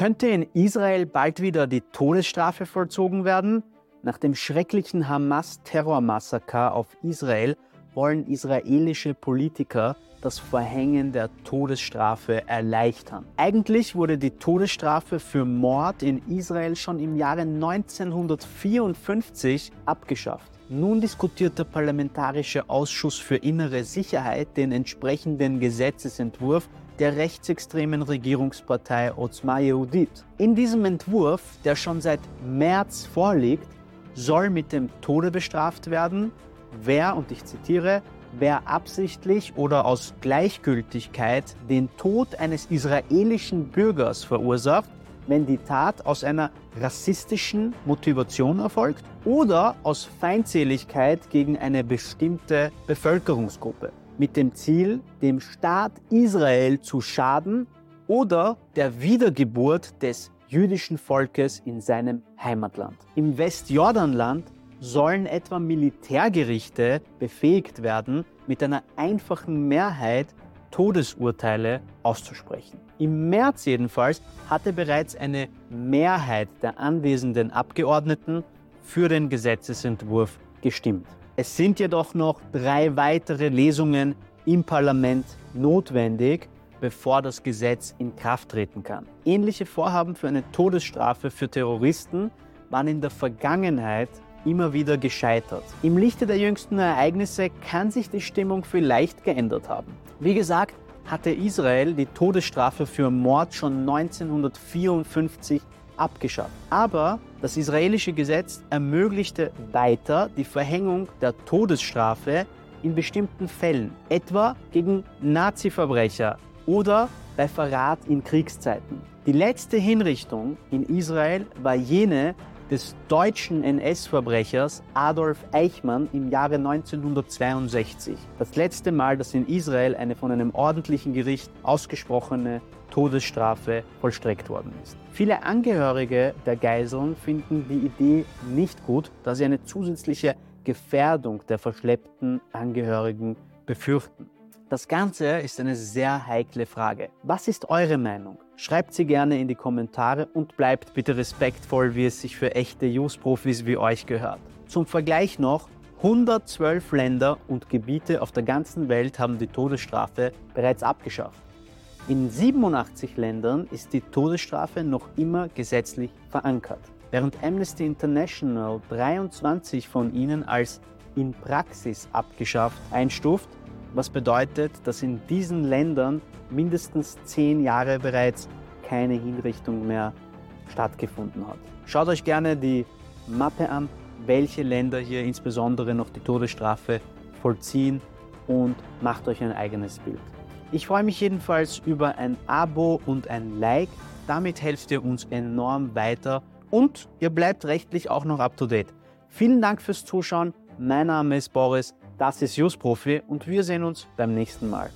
Könnte in Israel bald wieder die Todesstrafe vollzogen werden? Nach dem schrecklichen Hamas-Terrormassaker auf Israel wollen israelische Politiker das Verhängen der Todesstrafe erleichtern. Eigentlich wurde die Todesstrafe für Mord in Israel schon im Jahre 1954 abgeschafft. Nun diskutiert der Parlamentarische Ausschuss für innere Sicherheit den entsprechenden Gesetzesentwurf der rechtsextremen Regierungspartei Otzma Yehudit. In diesem Entwurf, der schon seit März vorliegt, soll mit dem Tode bestraft werden, wer, und ich zitiere, wer absichtlich oder aus Gleichgültigkeit den Tod eines israelischen Bürgers verursacht, wenn die Tat aus einer rassistischen Motivation erfolgt oder aus Feindseligkeit gegen eine bestimmte Bevölkerungsgruppe mit dem Ziel, dem Staat Israel zu schaden oder der Wiedergeburt des jüdischen Volkes in seinem Heimatland. Im Westjordanland sollen etwa Militärgerichte befähigt werden, mit einer einfachen Mehrheit Todesurteile auszusprechen. Im März jedenfalls hatte bereits eine Mehrheit der anwesenden Abgeordneten für den Gesetzesentwurf gestimmt. Es sind jedoch noch drei weitere Lesungen im Parlament notwendig, bevor das Gesetz in Kraft treten kann. Ähnliche Vorhaben für eine Todesstrafe für Terroristen waren in der Vergangenheit immer wieder gescheitert. Im Lichte der jüngsten Ereignisse kann sich die Stimmung vielleicht geändert haben. Wie gesagt, hatte Israel die Todesstrafe für Mord schon 1954 abgeschafft. Aber das israelische Gesetz ermöglichte weiter die Verhängung der Todesstrafe in bestimmten Fällen, etwa gegen Nazi-Verbrecher oder bei Verrat in Kriegszeiten. Die letzte Hinrichtung in Israel war jene des deutschen NS-Verbrechers Adolf Eichmann im Jahre 1962. Das letzte Mal, dass in Israel eine von einem ordentlichen Gericht ausgesprochene Todesstrafe vollstreckt worden ist. Viele Angehörige der Geiseln finden die Idee nicht gut, da sie eine zusätzliche Gefährdung der verschleppten Angehörigen befürchten. Das Ganze ist eine sehr heikle Frage. Was ist eure Meinung? Schreibt sie gerne in die Kommentare und bleibt bitte respektvoll, wie es sich für echte Use-Profis wie euch gehört. Zum Vergleich noch, 112 Länder und Gebiete auf der ganzen Welt haben die Todesstrafe bereits abgeschafft. In 87 Ländern ist die Todesstrafe noch immer gesetzlich verankert, während Amnesty International 23 von ihnen als in Praxis abgeschafft einstuft, was bedeutet, dass in diesen Ländern mindestens zehn Jahre bereits keine Hinrichtung mehr stattgefunden hat. Schaut euch gerne die Mappe an, welche Länder hier insbesondere noch die Todesstrafe vollziehen und macht euch ein eigenes Bild. Ich freue mich jedenfalls über ein Abo und ein Like. Damit helft ihr uns enorm weiter und ihr bleibt rechtlich auch noch up to date. Vielen Dank fürs Zuschauen. Mein Name ist Boris, das ist Just Profi und wir sehen uns beim nächsten Mal.